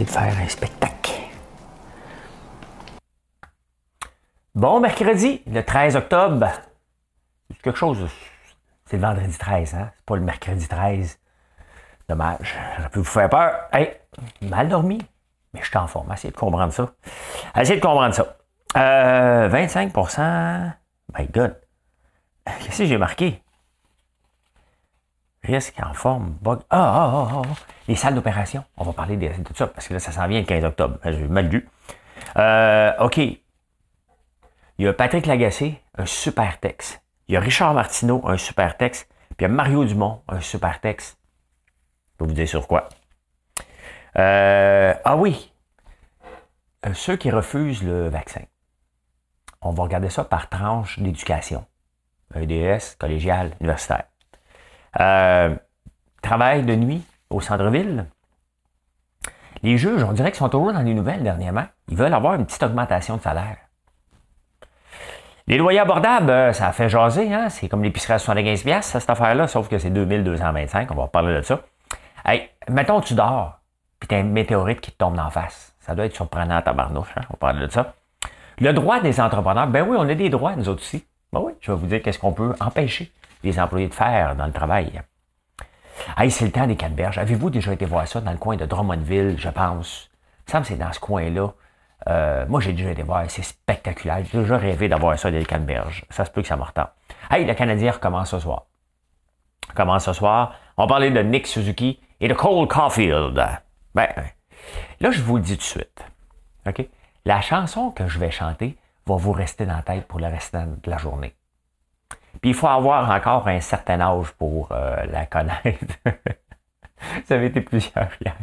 De faire un spectacle. Bon, mercredi, le 13 octobre. Quelque chose. C'est le vendredi 13, hein? C'est pas le mercredi 13. Dommage. Ça peut vous faire peur. Hey, mal dormi. Mais je suis en forme. Essayez de comprendre ça. Essayez de comprendre ça. Euh, 25% My God. Qu'est-ce que j'ai marqué? Risque en forme, bug. Ah, ah, ah, ah, ah. Les salles d'opération. On va parler de, tout ça parce que là, ça s'en vient le 15 octobre. J'ai mal lu. Euh, OK. Il y a Patrick Lagacé, un super texte. Il y a Richard Martineau, un super texte. Puis il y a Mario Dumont, un super texte. Je vais vous dire sur quoi. Euh, ah oui. Euh, ceux qui refusent le vaccin. On va regarder ça par tranche d'éducation. EDS, collégial, universitaire. Euh, travail de nuit au centre-ville. Les juges, on dirait qu'ils sont toujours dans les nouvelles dernièrement. Ils veulent avoir une petite augmentation de salaire. Les loyers abordables, euh, ça a fait jaser, hein? C'est comme l'épicerie à 75$, cette affaire-là, sauf que c'est 2225, on va parler de ça. Hey, mettons, tu dors, puis t'as un météorite qui te tombe en face. Ça doit être surprenant à tabarnouche, hein? On va parler de ça. Le droit des entrepreneurs, ben oui, on a des droits, nous autres aussi. Ben oui, je vais vous dire qu'est-ce qu'on peut empêcher les employés de faire dans le travail. Hey, c'est le temps des canneberges. Avez-vous déjà été voir ça dans le coin de Drummondville, je pense? Il me semble c'est dans ce coin-là. Euh, moi, j'ai déjà été voir, c'est spectaculaire. J'ai déjà rêvé d'avoir ça des canneberges. Ça se peut que ça me retend. Hey, le Canadien recommence ce soir. Commence ce soir. On parlait de Nick Suzuki et de Cole Caulfield. Ben, là, je vous le dis tout de suite. OK? La chanson que je vais chanter va vous rester dans la tête pour le restant de la journée. Puis il faut avoir encore un certain âge pour euh, la connaître. Ça avait été plusieurs hier.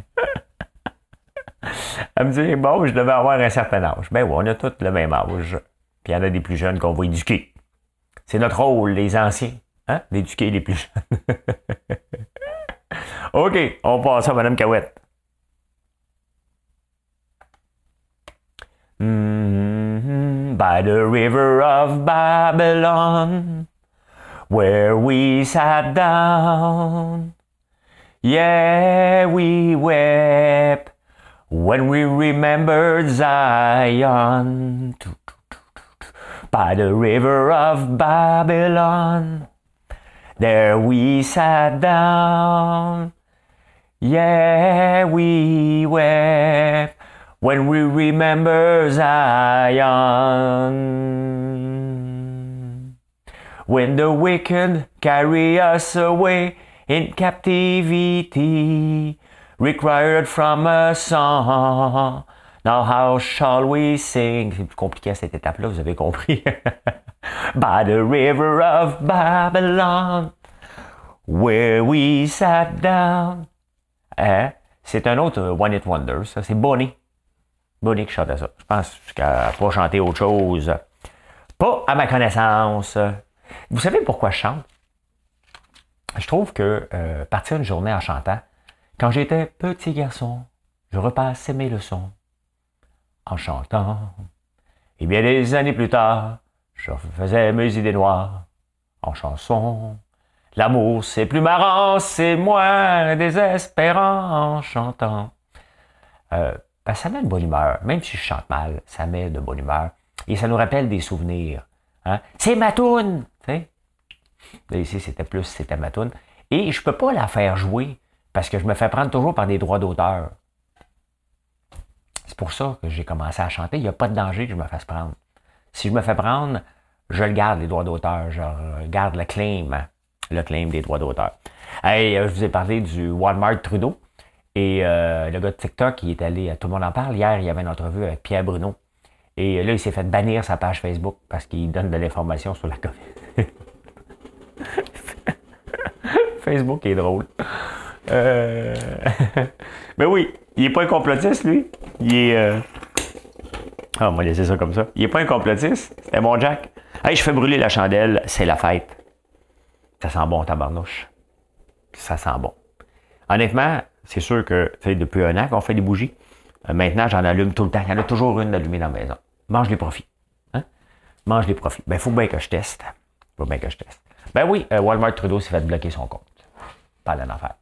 Elle me dit, bon, je devais avoir un certain âge. Ben oui, on a tous le même âge. Puis il y en a des plus jeunes qu'on va éduquer. C'est notre rôle, les anciens, hein, d'éduquer les plus jeunes. OK, on passe à Mme Cahouette. Mm-hmm. by the river of Babylon where we sat down. Yeah, we wept when we remembered Zion by the river of Babylon. There we sat down. Yeah, we wept when we remember Zion. When the wicked carry us away in captivity, required from a song. Now how shall we sing? C'est plus compliqué à cette étape-là, vous avez compris. By the river of Babylon, where we sat down. Hein? C'est un autre One It Wonders, ça. C'est Bonnie. Bonnie qui chantait ça. Je pense qu'elle n'a pas chanté autre chose. Pas à ma connaissance. Vous savez pourquoi je chante? Je trouve que euh, partir une journée en chantant, quand j'étais petit garçon, je repassais mes leçons en chantant. Et bien des années plus tard, je faisais mes idées noires en chanson. L'amour, c'est plus marrant, c'est moins désespérant en chantant. Euh, ben, ça met de bonne humeur. Même si je chante mal, ça met de bonne humeur. Et ça nous rappelle des souvenirs. Hein? C'est ma toune! ici, c'était plus, c'était ma toune. Et je peux pas la faire jouer parce que je me fais prendre toujours par des droits d'auteur. C'est pour ça que j'ai commencé à chanter. Il n'y a pas de danger que je me fasse prendre. Si je me fais prendre, je le garde, les droits d'auteur. Je garde le claim, hein, le claim des droits d'auteur. Hey, euh, je vous ai parlé du Walmart Trudeau. Et euh, le gars de TikTok, il est allé, tout le monde en parle. Hier, il y avait une entrevue avec Pierre Bruno. Et là, il s'est fait bannir sa page Facebook parce qu'il donne de l'information sur la COVID. Facebook est drôle. Euh... Mais oui, Il est pas un complotiste, lui. Il est. Euh... Ah, on va laisser ça comme ça. Il est pas un complotiste. C'était mon Jack. Hey, je fais brûler la chandelle, c'est la fête. Ça sent bon, tabarnouche. Ça sent bon. Honnêtement, c'est sûr que, depuis un an qu'on fait des bougies. Euh, maintenant, j'en allume tout le temps. Il y en a toujours une allumée dans la maison. Mange les profits. Hein? Mange les profits. Ben, il faut bien que je teste. faut bien que je teste. Ben oui, euh, Walmart Trudeau s'est fait bloquer son compte. Pas d'une affaire.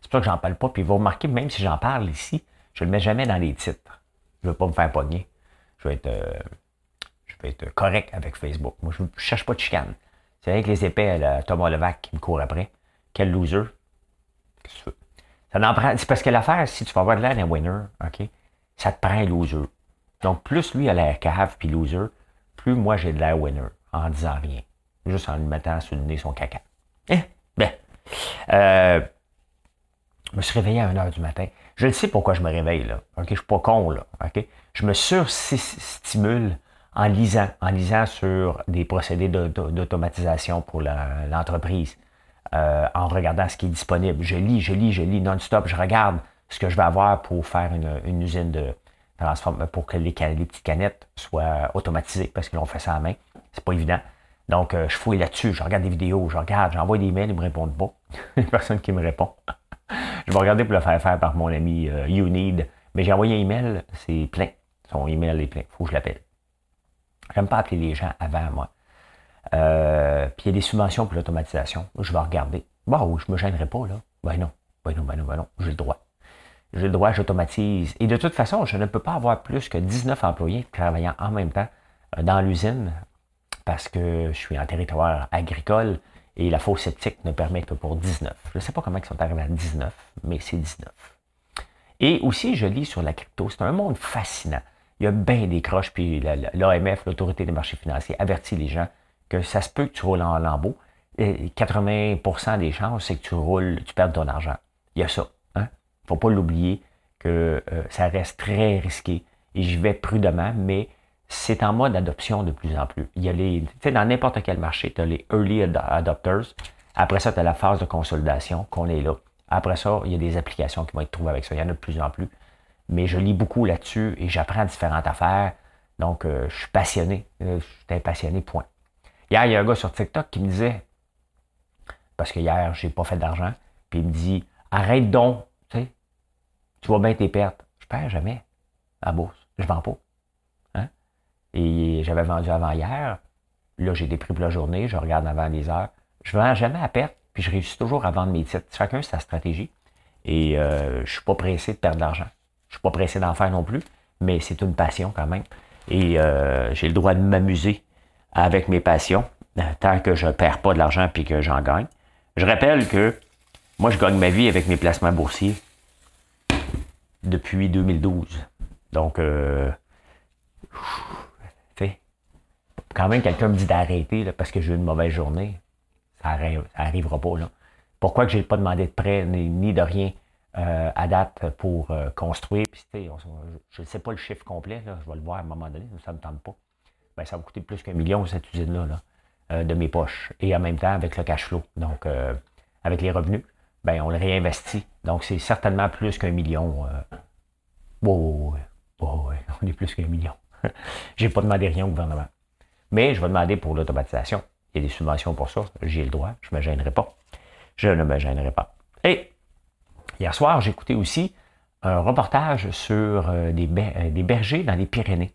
C'est pour ça que j'en parle pas. Puis vous remarquez, même si j'en parle ici, je le mets jamais dans les titres. Je ne veux pas me faire pogner. Je vais être, euh, je vais être correct avec Facebook. Moi, je ne cherche pas de chicane. C'est avec les épais, là, Thomas Levac qui me court après. Quel loser. Qu'est-ce que tu veux? Ça C'est parce que l'affaire, si tu vas avoir de l'air d'un winner, OK, ça te prend un loser. Donc, plus lui a l'air cave puis loser, plus moi j'ai de l'air winner en disant rien. Juste en lui mettant sur le nez son caca. Eh, ben. Euh, je me suis réveillé à 1h du matin. Je le sais pourquoi je me réveille, là. OK? Je suis pas con, là. OK? Je me surstimule en lisant, en lisant sur des procédés d'automatisation pour l'entreprise, euh, en regardant ce qui est disponible. Je lis, je lis, je lis non-stop. Je regarde ce que je vais avoir pour faire une, usine de transforme pour que les, petites canettes soient automatisées, parce que l'on fait ça à main. C'est pas évident. Donc, euh, je fouille là-dessus, je regarde des vidéos, je regarde, j'envoie des mails, ils me répondent pas. Il n'y a personne qui me répond je vais regarder pour le faire faire par mon ami euh, YouNeed. Mais j'ai envoyé un email, c'est plein. Son email est plein. faut que je l'appelle. J'aime pas appeler les gens avant, moi. Euh, puis il y a des subventions pour l'automatisation. Je vais regarder. Bon, je me gênerai pas, là. Ben non. Ben non, ben non, ben non. J'ai le droit. J'ai le droit, j'automatise. Et de toute façon, je ne peux pas avoir plus que 19 employés travaillant en même temps euh, dans l'usine parce que je suis en territoire agricole et la fausse sceptique ne permet que pour 19. Je ne sais pas comment ils sont arrivés à 19, mais c'est 19. Et aussi, je lis sur la crypto. C'est un monde fascinant. Il y a bien des croches, puis l'AMF, l'Autorité des marchés financiers, avertit les gens que ça se peut que tu roules en lambeau. Et 80% des chances, c'est que tu roules, tu perds ton argent. Il y a ça. Il hein? ne faut pas l'oublier que euh, ça reste très risqué. Et j'y vais prudemment, mais c'est en mode adoption de plus en plus. Il y a les, tu sais, dans n'importe quel marché, tu as les early adopters. Après ça, tu as la phase de consolidation qu'on est là. Après ça, il y a des applications qui vont être trouvées avec ça. Il y en a de plus en plus. Mais je lis beaucoup là-dessus et j'apprends différentes affaires. Donc, euh, je suis passionné. Euh, je suis passionné, point. Hier, il y a un gars sur TikTok qui me disait, parce que hier, j'ai pas fait d'argent, puis il me dit, arrête donc, tu sais, tu vois bien tes pertes. Je perds jamais à bourse. Je vends pas. Et j'avais vendu avant hier. Là, j'ai des prix pour la journée, je regarde avant les heures. Je vends jamais à perte, puis je réussis toujours à vendre mes titres. Chacun sa stratégie. Et euh, je suis pas pressé de perdre de l'argent. Je suis pas pressé d'en faire non plus, mais c'est une passion quand même. Et euh, j'ai le droit de m'amuser avec mes passions, euh, tant que je ne perds pas de l'argent puis que j'en gagne. Je rappelle que moi, je gagne ma vie avec mes placements boursiers depuis 2012. Donc, quand même quelqu'un me dit d'arrêter parce que j'ai eu une mauvaise journée, ça n'arrivera pas. Là. Pourquoi que je n'ai pas demandé de prêt ni, de rien euh, à date pour euh, construire? je ne sais pas le chiffre complet, là, je vais le voir à un moment donné, ça ne me tente pas. Ben, ça va coûter plus qu'un million cette usine-là là, euh, de mes poches. Et en même temps avec le cash flow. Donc avec les revenus, ben, on le réinvestit. Donc c'est certainement plus qu'un million. Oh, on est plus qu'un million. j'ai pas demandé rien au gouvernement. Mais je vais demander pour l'automatisation. Il y a des subventions pour ça. J'ai le droit. Je ne me gênerai pas. Je ne me gênerai pas. Et hier soir, écouté aussi un reportage sur euh, euh, des, bergers dans les Pyrénées.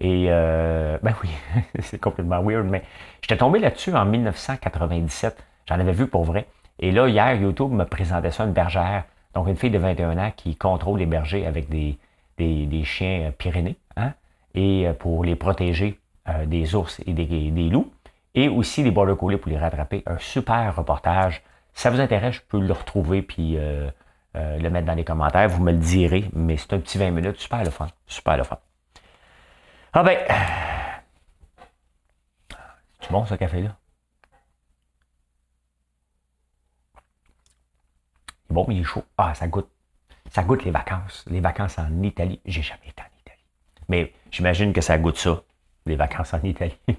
Et, euh, ben oui, c'est complètement weird, mais j'étais tombé là-dessus en 1997. J'en avais vu pour vrai. Et là, hier, YouTube me présentait ça, une bergère, donc une fille de 21 ans qui contrôle les bergers avec des, des, des chiens pyrénées, hein, et pour les protéger euh, des ours et des, loups, et aussi des border collies pour les rattraper. Un super reportage. Si ça vous intéresse, je peux le retrouver puis euh, euh, le mettre dans les commentaires. Vous me le direz, mais c'est un petit 20 minutes. Super le fun. Super le fun. Ah ben. C'est bon ce café-là? Bon, mais il est chaud. Ah, ça goûte. Ça goûte les vacances. Les vacances en Italie. J'ai jamais été en Italie. Mais j'imagine que ça goûte ça les vacances en Italie.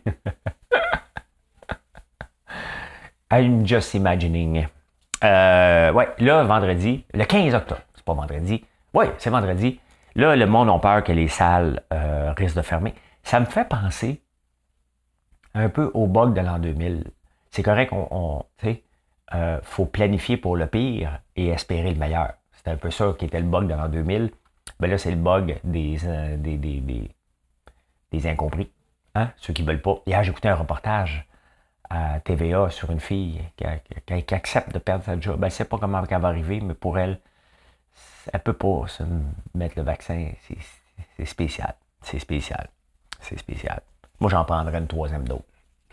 I'm just imagining. Euh, ouais, là, vendredi, le 15 octobre. C'est pas vendredi. Oui, c'est vendredi. Là, le monde a peur que les salles euh, risquent de fermer. Ça me fait penser un peu au bug de l'an 2000. C'est correct, on, euh, faut planifier pour le pire et espérer le meilleur. C'était un peu ça qui était le bug de l'an 2000. Mais là, c'est le bug des, euh, des, des, des, incompris. Hein? Ceux qui ne veulent pas. Hier, écouté un reportage à TVA sur une fille qui, accepte de perdre sa job. Elle ne sait pas comment elle va arriver, mais pour elle, elle ne peut pas se mettre le vaccin. C'est spécial. C'est spécial. C'est spécial. Moi, j'en prendrais une troisième dose.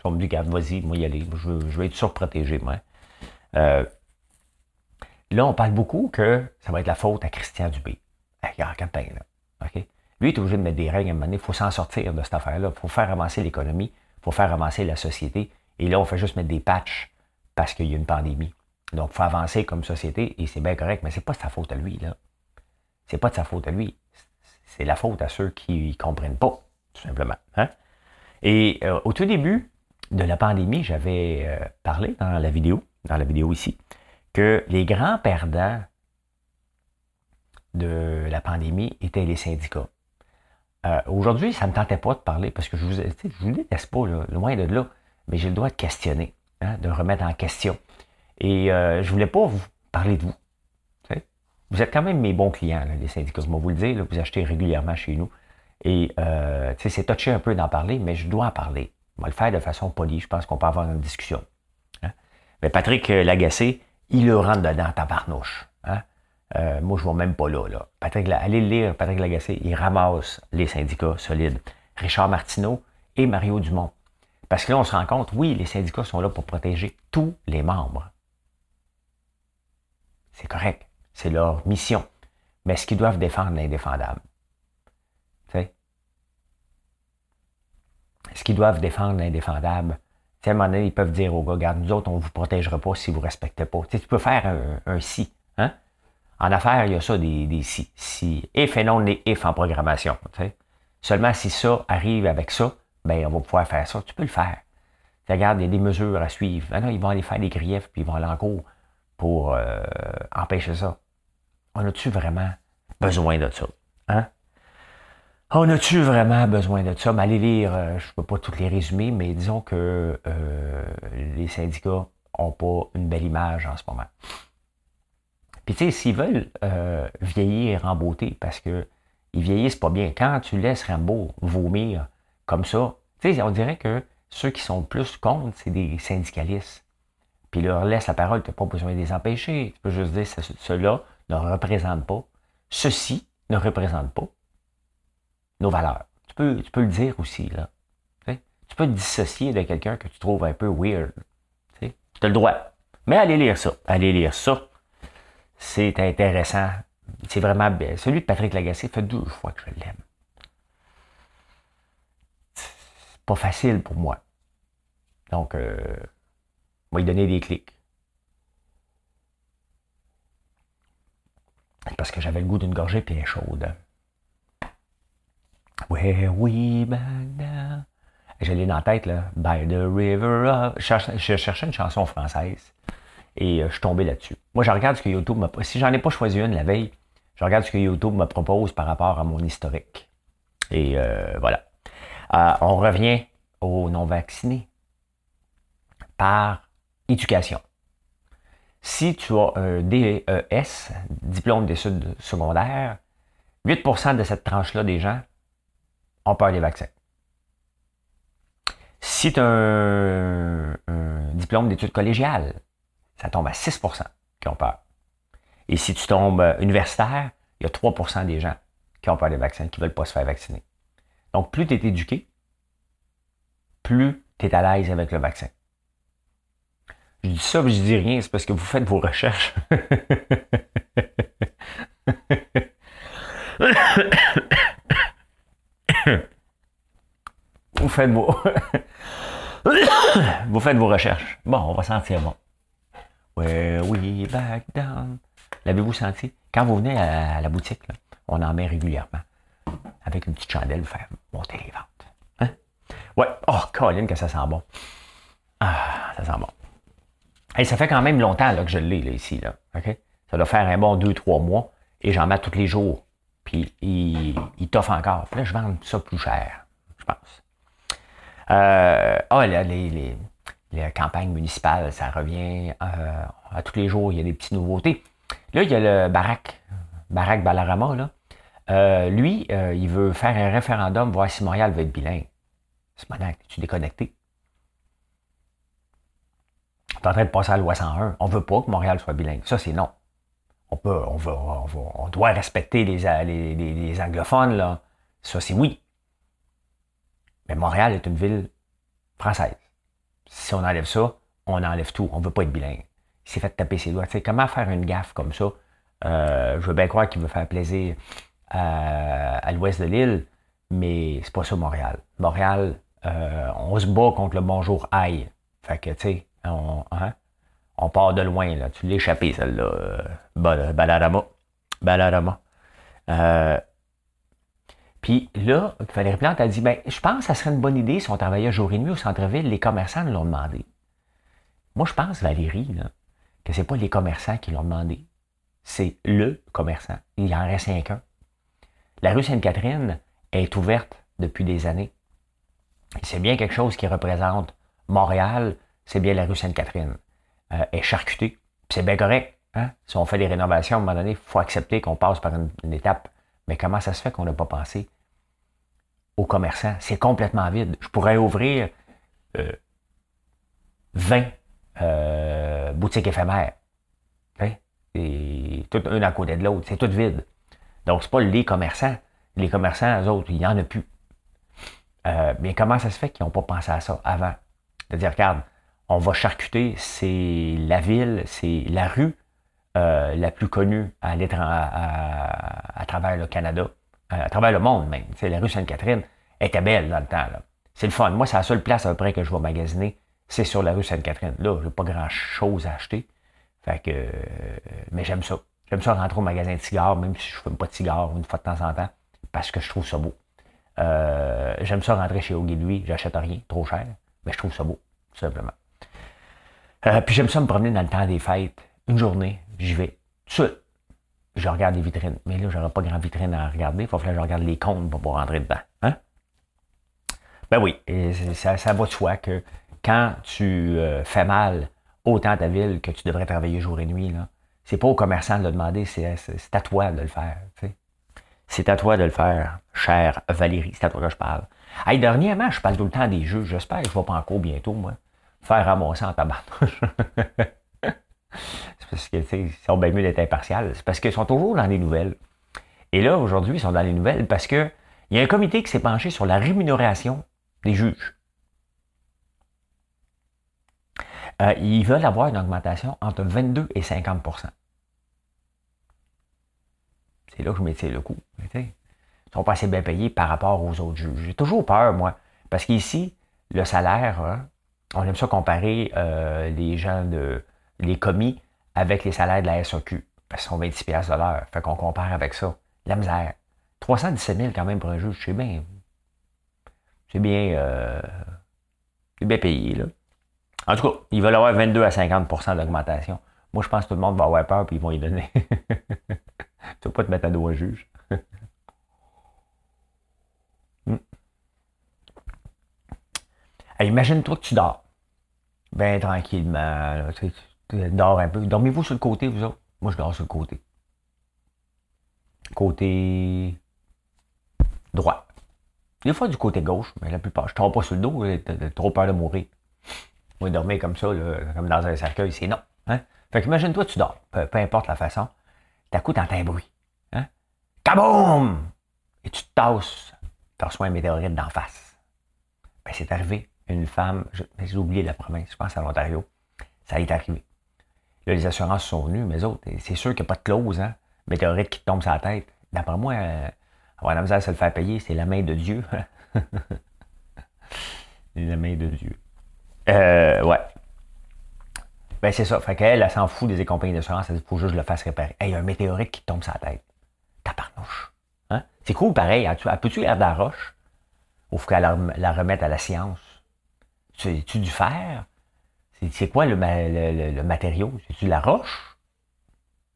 On me dit, garde, vas-y, moi y aller. Je, vais être surprotégé, moi. Euh, là, on parle beaucoup que ça va être la faute à Christian Dubé. Il y a un là. Lui, il est obligé de mettre des règles à un moment donné. Il faut s'en sortir de cette affaire-là. Il faut faire avancer l'économie. Il faut faire avancer la société. Et là, on fait juste mettre des patchs parce qu'il y a une pandémie. Donc, il faut avancer comme société et c'est bien correct, mais c'est pas de sa faute à lui, là. C'est pas de sa faute à lui. C'est la faute à ceux qui ne comprennent pas, tout simplement. Hein? Et euh, au tout début de la pandémie, j'avais euh, parlé dans la vidéo, dans la vidéo ici, que les grands perdants de la pandémie étaient les syndicats. Euh, aujourd'hui, ça ne me tentait pas de parler parce que je vous, je vous déteste pas, loin de là, mais j'ai le droit de questionner, hein, de remettre en question. Et euh, je voulais pas vous parler de vous. Vous êtes quand même mes bons clients, les syndicats. Je vais vous le dire, vous achetez régulièrement chez nous. Et euh, c'est touché un peu d'en parler, mais je dois en parler. On va le faire de façon polie. Je pense qu'on peut avoir une discussion. Hein. Mais Patrick Lagacé, il le rentre dedans, tabarnouche. Hein? Euh, moi, je ne vois même pas là. là. Patrick, allez le lire, Patrick Lagacé, il ramasse les syndicats solides. Richard Martineau et Mario Dumont. Parce que là, on se rend compte, oui, les syndicats sont là pour protéger tous les membres. C'est correct. C'est leur mission. Mais est-ce qu'ils doivent défendre l'indéfendable? Est-ce qu'ils doivent défendre l'indéfendable? à un moment donné, ils peuvent dire aux gars, regarde, nous autres, on ne vous protégera pas si vous ne respectez pas. tu peux faire un, si. Hein? En affaires, il y a ça des, si. Si. If et non les if en programmation. Seulement si ça arrive avec ça, ben, on va pouvoir faire ça. Tu peux le faire. regarde, il y a des mesures à suivre. Ben ils vont aller faire des griefs, puis ils vont aller en cours pour euh, empêcher ça. On a-tu vraiment besoin de ça? Hein? On a-tu vraiment besoin de ça? Mais allez lire, euh, je ne peux pas toutes les résumer, mais disons que euh, les syndicats n'ont pas une belle image en ce moment. Puis tu sais, s'ils veulent vieillir en beauté, parce que ils vieillissent pas bien, quand tu laisses Rambo vomir comme ça, tu sais, on dirait que ceux qui sont plus contre, c'est des syndicalistes. Puis leur laisse la parole, tu n'as pas besoin de les empêcher. Tu peux juste dire, ceux-là ne représentent pas, ceci ne représente pas nos valeurs. Tu peux, tu peux le dire aussi, là. Tu peux te dissocier de quelqu'un que tu trouves un peu weird. Tu as le droit. Mais allez lire ça. Allez lire ça. C'est intéressant. C'est vraiment bien. Celui de Patrick Lagacé fait deux fois que je l'aime. C'est pas facile pour moi. Donc, euh, on va lui donner des clics. Parce que j'avais le goût d'une gorgée bien chaude. Where we back down. Je l'ai dans la tête, là. By the river. Je cherchais une chanson française. Et euh, je suis tombé là-dessus. Moi, je regarde ce que YouTube m'a... Si j'en ai pas choisi une la veille, je regarde ce que YouTube me propose par rapport à mon historique. Et euh, voilà. Euh, on revient aux non-vaccinés par éducation. Si tu as un DES, diplôme d'études secondaires, 8% de cette tranche-là des gens ont peur des vaccins. Si tu as un, diplôme d'études collégiales, ça tombe à 6% qui ont peur. Et si tu tombes universitaire, il y a 3% des gens qui ont peur des vaccins, qui ne veulent pas se faire vacciner. Donc, plus tu es éduqué, plus tu es à l'aise avec le vaccin. Je dis ça, je dis rien, c'est parce que vous faites vos recherches. vous faites vos... vous faites vos recherches. Bon, on va sentir bon. Where we back down. L'avez-vous senti? Quand vous venez à la boutique, on en met régulièrement. Avec une petite chandelle, pour faire monter les ventes. Hein? Ouais. Oh, Colin, que ça sent bon. Ah, ça sent bon. Ça fait quand même longtemps là, que je l'ai là, ici. Là. OK? Ça doit faire un bon 2-3 mois. Et j'en mets tous les jours. Puis il, il encore. Puis là, je vends ça plus cher, je pense. Euh, ah, les, les, campagnes municipales, ça revient euh, à tous les jours. Il y a des petites nouveautés. Là, il y a le Barack, Barack Balarama, là. Euh, lui, il veut faire un référendum, voir si Montréal va être bilingue. C'est maintenant tu déconnecté? Es en train de passer à la loi 101. On ne veut pas que Montréal soit bilingue. Ça, c'est non. On peut, on, veut, on, doit respecter les, les, anglophones, là. Ça, c'est oui. Mais Montréal est une ville française. Si on enlève ça, on enlève tout. On ne veut pas être bilingue. Il s'est fait taper ses doigts. Comment faire une gaffe comme ça? Euh, je veux bien croire qu'il veut faire plaisir à, l'ouest de l'île, mais c'est pas ça Montréal. Montréal, euh, on se bat contre le bonjour aïe. Fait que, tu sais, on, hein, on, part de loin, là. Tu l'as échappé, celle-là. Euh, Balarama. Balarama. Euh, puis là, Valérie Plante a dit, ben, je pense que ça serait une bonne idée si on travaillait jour et nuit au centre-ville. Les commerçants nous l'ont demandé. Moi, je pense, Valérie, que c'est pas les commerçants qui l'ont demandé. C'est le commerçant. Il en reste qu'un. La rue Sainte-Catherine est ouverte depuis des années. C'est bien quelque chose qui représente Montréal, c'est bien la rue Sainte-Catherine. Euh, est charcutée. C'est bien correct. Hein? Si on fait des rénovations, à un moment donné, il faut accepter qu'on passe par une étape mais comment ça se fait qu'on n'a pas pensé aux commerçants? C'est complètement vide. Je pourrais ouvrir 20 euh, euh, boutiques éphémères. Hein? Et tout un à côté de l'autre. C'est tout vide. Donc, c'est pas les commerçants. Les commerçants, eux autres, il n'y en a plus. Euh, mais comment ça se fait qu'ils n'ont pas pensé à ça avant? C'est-à-dire, regarde, on va charcuter, c'est la ville, c'est la rue euh, la plus connue à, à, à, travers le Canada, euh, à travers le monde même. C'est la rue Sainte-Catherine était belle dans le temps. C'est le fun. Moi, c'est la seule place à peu près que je vais magasiner, c'est sur la rue Sainte-Catherine. Là, j'ai pas grand-chose à acheter. Fait que, euh, mais j'aime ça. J'aime ça rentrer au magasin de cigares, même si je ne fume pas de cigares une fois de temps en temps, parce que je trouve ça beau. j'aime ça rentrer chez Ogilvy, j'achète rien, trop cher, mais je trouve ça beau, tout simplement. Puis j'aime ça me promener dans le temps des fêtes, une journée, j'y vais tout. Je regarde les vitrines. Mais là, j'aurais pas grand vitrine à regarder. Il faut que je regarde les comptes pour pouvoir rentrer dedans. Hein? Ben oui, ça, ça va de soi que quand tu euh, fais mal autant ta ville que tu devrais travailler jour et nuit, là, c'est pas au commerçant de le demander, c'est, à toi de le faire. C'est à toi de le faire, chère Valérie, c'est à toi que je parle. Hey, dernièrement, je parle tout le temps des jeux. J'espère que je vais pas encore bientôt, moi, faire ramasser en tabac. C'est parce qu'ils sont bien mieux d'être impartial. C'est parce qu'ils sont toujours dans les nouvelles. Et là, aujourd'hui, ils sont dans les nouvelles parce qu'il y a un comité qui s'est penché sur la rémunération des juges. Euh, ils veulent avoir une augmentation entre 22 et 50% C'est là que je m'étire le coup. Ils sont pas assez bien payés par rapport aux autres juges. J'ai toujours peur, moi, parce qu'ici, le salaire, hein, on aime ça comparer euh, les gens de les commis avec les salaires de la SOQ. Parce qu'ils sont 26 de l'heure. Fait qu'on compare avec ça. La misère. 317 000 quand même pour un juge, c'est bien. C'est bien. Euh, c'est bien payé, là. En tout cas, ils veulent avoir 22 à 50% d'augmentation. Moi, je pense que tout le monde va avoir peur puis ils vont y donner. tu ne vas pas te mettre à dos un juge. Hmm. Imagine-toi que tu dors. Bien tranquillement. tu, dors un peu. Dormez-vous sur le côté, vous autres? Moi, je dors sur le côté. Côté droit. Des fois du côté gauche, mais la plupart. Je ne pas sur le dos, j'ai trop peur de mourir. Moi, dormir comme ça, comme dans un cercueil, c'est non. Hein? Fait qu'imagine-toi, tu dors, peu, importe la façon. D'un coup, t'entends un bruit. Hein? Kaboum! Et tu te tasses, tu reçois un météorite d'en face. Ben, c'est arrivé. Une femme, j'ai oublié la province, je pense à l'Ontario. Ça est arrivé les assurances sont venues, mais autres, c'est sûr qu'il n'y a pas de clause, hein? Météorite qui tombe sur la tête. D'après moi, euh, avoir la misère à se le faire payer, c'est la main de Dieu. la main de Dieu. Euh, ouais. Ben, c'est ça. Fait qu'elle, elle, s'en fout des compagnies d'assurance. Elle dit, faut juste que je le fasse réparer. il y a un météorite qui tombe sur la tête. Taparnouche. Hein? C'est cool, pareil. Elle peut-tu l'air de la roche? Ou faut qu'elle la, remette à la science? Tu du fer? C'est quoi le, matériau? C'est-tu la roche?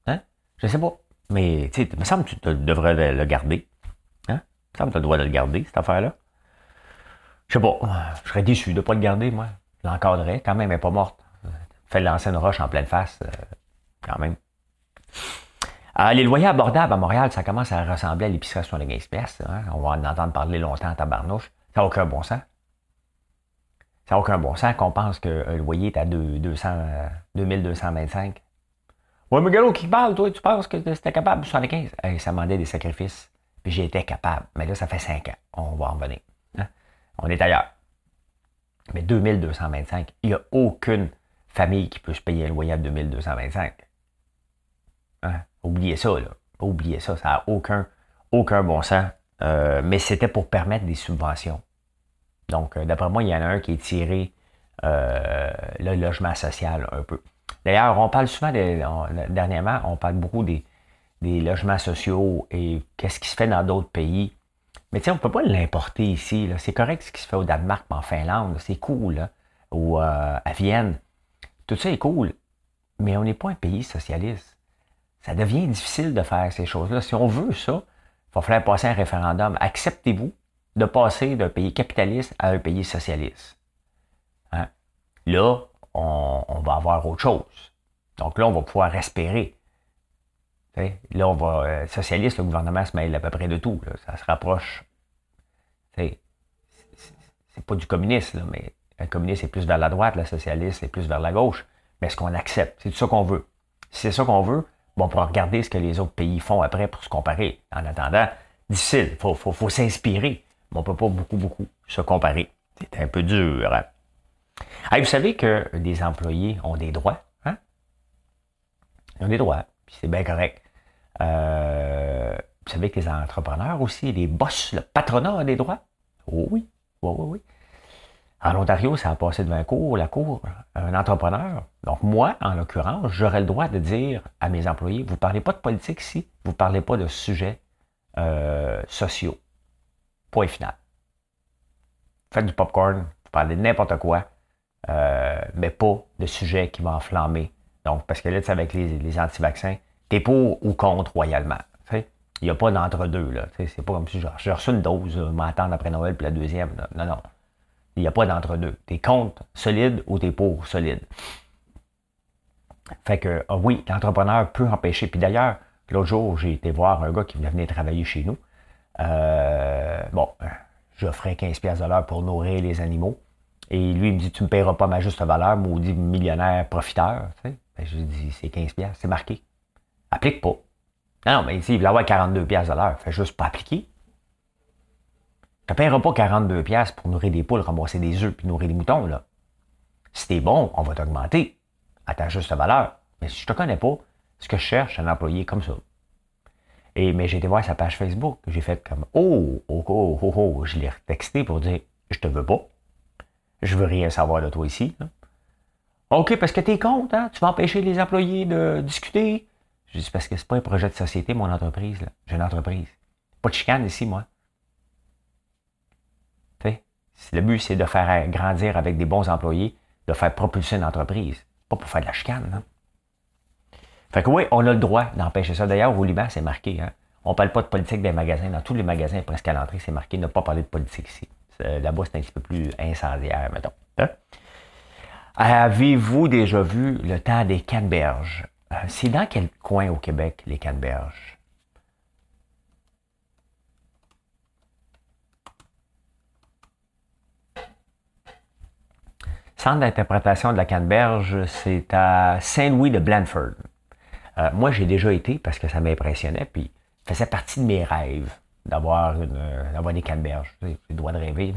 Hein? Je sais pas. Mais, tu sais, il me semble que tu devrais le garder. Hein? Il me semble que tu as le droit de le garder, cette affaire-là. Je sais pas. Je serais déçu de ne pas le garder, moi. Je l'encadrerais. Quand même, elle n'est pas morte. Fait lancer une roche en pleine face. Euh, quand même. Euh, les loyers abordables à Montréal, ça commence à ressembler à l'épicerie sur les 15 pièces. Hein? On va en entendre parler longtemps à tabarnouche. Ça n'a aucun bon sens. Ça n'a aucun bon sens qu'on pense que le loyer est à 200, 2225. Ouais, mais Gallo, qui parle, toi, tu penses que c'était capable? De 75? ça demandait des sacrifices. Puis j'étais capable. Mais là, ça fait 5 ans. On va en venir. Hein? On est ailleurs. Mais 2225, il n'y a aucune famille qui peut se payer un loyer à 2225. Hein? Oubliez ça, là. Oubliez ça. Ça n'a aucun, aucun bon sens. Euh, mais c'était pour permettre des subventions. Donc, euh, d'après moi, il y en a un qui est tiré euh, le logement social un peu. D'ailleurs, on parle souvent, dernièrement, on parle beaucoup des, logements sociaux et qu'est-ce qui se fait dans d'autres pays. Mais sais, on ne peut pas l'importer ici. C'est correct ce qui se fait au Danemark, en Finlande. C'est cool. Ou à Vienne. Tout ça est cool. Mais on n'est pas un pays socialiste ça devient difficile de faire ces choses-là. Si on veut ça, il va falloir passer un référendum. Acceptez-vous de passer d'un pays capitaliste à un pays socialiste. Hein? Là, on, va avoir autre chose. Donc là, on va pouvoir respirer. là, on va. Euh, socialiste, le gouvernement se mêle à peu près de tout. Ça se rapproche. C'est pas du communisme, mais un communiste est plus vers la droite, le socialiste est plus vers la gauche. Mais est-ce qu'on accepte? C'est ça qu'on veut. Si c'est ça qu'on veut, Bon, on pourra regarder ce que les autres pays font après pour se comparer. En attendant, difficile, il faut, s'inspirer, mais on ne peut pas beaucoup, beaucoup se comparer. C'est un peu dur. Hein? vous savez que les employés ont des droits. Hein? Ils ont des droits, puis c'est bien correct. Euh, vous savez que les entrepreneurs aussi, les boss, le patronat a des droits? Oh oui, oui, oui, oui. En Ontario, ça a passé devant la cour, la cour, un entrepreneur. Donc moi, en l'occurrence, j'aurais le droit de dire à mes employés, vous ne parlez pas de politique ici, vous ne parlez pas de sujets euh, sociaux. Point final. Faites du popcorn, vous parlez de n'importe quoi, euh, mais pas de sujets qui vont enflammer. Donc, parce que là, avec les, anti-vaccins, t'es pour ou contre royalement. Il n'y a pas d'entre-deux. C'est pas comme si j'ai reçu une dose, m'attendre après Noël, puis la deuxième. Non, non. Il n'y a pas d'entre-deux. T'es contre solide ou t'es pour solide. Fait que, ah oui, l'entrepreneur peut empêcher. Puis d'ailleurs, l'autre jour, j'ai été voir un gars qui venait travailler chez nous. Euh, bon, j'offrais 15$ de l'heure pour nourrir les animaux. Et lui, il me dit, tu ne me paieras pas ma juste valeur, maudit millionnaire profiteur. Ben, je lui dis, c'est 15$, c'est marqué. Applique pas. Non, mais ici, il veut avoir 42$ de l'heure. Fait juste pas appliquer. Tu ne paieras pas 42$ pour nourrir des poules, ramasser des œufs puis nourrir des moutons. Là. Si t'es bon, on va t'augmenter à ta juste valeur. Mais si je te connais pas, ce que je cherche, c'est un employé comme ça. Et, mais j'ai été voir sa page Facebook. J'ai fait comme Oh, oh, oh, oh, oh. Je l'ai texté pour dire Je te veux pas. Je veux rien savoir de toi ici. OK, parce que tu es contre, hein? tu vas empêcher les employés de discuter? Je dis parce que c'est pas un projet de société, mon entreprise. J'ai une entreprise. Pas de chicane ici, moi. Le but, c'est de faire grandir avec des bons employés, de faire propulser une entreprise. Pas pour faire de la chicane. Fait que oui, on a le droit d'empêcher ça. D'ailleurs, au Liban, c'est marqué. Hein? On ne parle pas de politique des magasins. Dans tous les magasins, presque à l'entrée, c'est marqué ne pas parler de politique ici. Là-bas, c'est un petit peu plus incendiaire, mettons. Hein? Avez-vous déjà vu le temps des canneberges? Euh, c'est dans quel coin au Québec, les canneberges? Centre d'interprétation de la Canneberge, c'est à Saint-Louis de Blanford. Euh, moi, j'ai déjà été parce que ça m'impressionnait, puis ça faisait partie de mes rêves d'avoir, euh, des canneberges. J'ai le droit de rêver.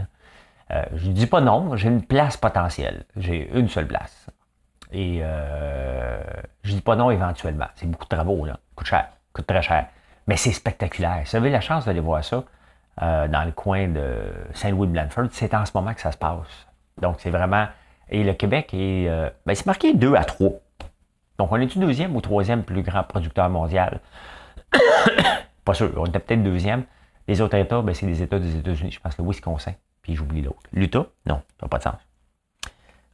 Euh, je ne dis pas non, j'ai une place potentielle. J'ai une seule place. Et je ne dis pas non éventuellement. C'est beaucoup de travaux, là. coûte cher, coûte très cher. Mais c'est spectaculaire. Si vous avez la chance d'aller voir ça dans le coin de Saint-Louis de Blanford, c'est en ce moment que ça se passe. Donc, c'est vraiment et le Québec est. Ben, c'est marqué 2 à 3. Donc, on est-tu deuxième ou troisième plus grand producteur mondial? Pas sûr. On était peut-être deuxième. Les autres États, ben, c'est les États des États-Unis. Je pense le Wisconsin. Puis j'oublie l'autre. L'Utah? Non, ça n'a pas de sens.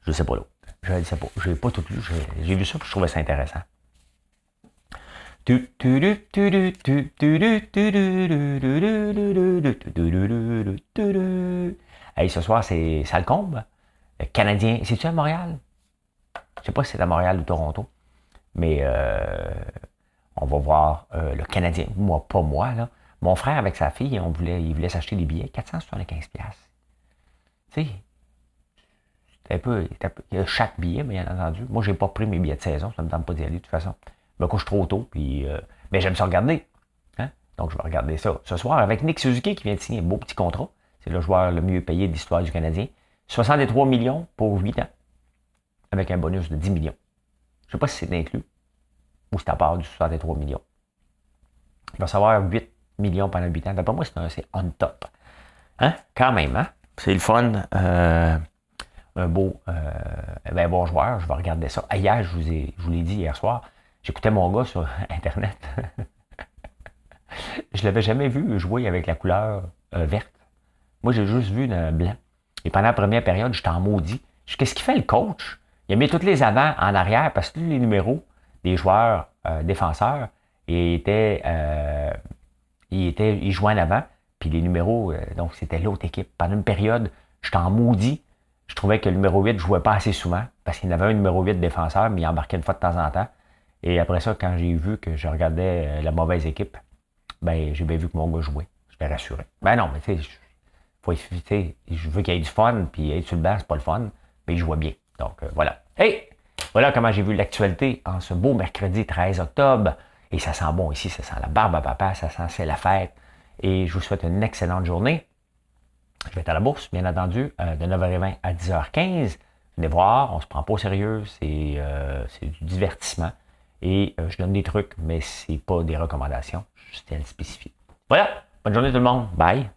Je ne sais pas l'autre. Je ne sais pas. Je n'ai pas tout lu. J'ai vu ça et je trouvais ça intéressant. Hey, ce soir, c'est Salcombe. Canadien. C'est-tu à Montréal? Je sais pas si c'est à Montréal ou Toronto. Mais euh, on va voir euh, le Canadien. Moi, pas moi, là. Mon frère avec sa fille, on voulait, il voulait s'acheter des billets. 475$. Tu sais, un peu, Il y a chaque billet, bien entendu. Moi, j'ai pas pris mes billets de saison. Ça me tente pas d'y aller, de toute façon. Je me couche trop tôt. Puis, euh, mais j'aime ça regarder. Hein? Donc, je vais regarder ça ce soir avec Nick Suzuki qui vient de signer un beau petit contrat. C'est le joueur le mieux payé de l'histoire du Canadien. 63 millions pour 8 ans. Avec un bonus de 10 millions. Je ne sais pas si c'est inclus ou c'est à part du 63 millions. Il va savoir 8 millions pendant 8 ans. D'après moi, c'est on top. Hein? Quand même, hein? C'est le fun. Euh, un beau, euh, ben, bon joueur. Je vais regarder ça. Hier, je vous, ai, je vous l'ai dit hier soir, j'écoutais mon gars sur Internet. je l'avais jamais vu jouer avec la couleur euh, verte. Moi, j'ai juste vu le blanc. Et pendant la première période, j'étais en maudit. Qu'est-ce qu'il fait le coach? Il a mis tous les avants en arrière parce que tous les numéros des joueurs euh, défenseurs étaient, euh, il, était, il jouait en avant. Puis les numéros, euh, donc c'était l'autre équipe. Pendant une période, j'étais en maudit. Je trouvais que le numéro 8 ne jouait pas assez souvent parce qu'il avait un numéro 8 défenseur, mais il embarquait une fois de temps en temps. Et après ça, quand j'ai vu que je regardais la mauvaise équipe, ben j'ai bien vu que mon gars jouait. J'étais rassuré. Ben non, mais tu sais, je veux qu'il y ait du fun, puis être sur le banc, c'est pas le fun, mais il jouait bien. Donc, euh, voilà. Hey! Voilà comment j'ai vu l'actualité en ce beau mercredi 13 octobre. Et ça sent bon ici, ça sent la barbe à papa, ça sent c'est la fête. Et je vous souhaite une excellente journée. Je vais être à la bourse, bien entendu, euh, de 9h20 à 10h15. Venez voir, on se prend pas au sérieux, c'est euh, du divertissement. Et je donne des trucs, mais c'est pas des recommandations, juste un spécifique. Voilà, bonne journée tout le monde, bye!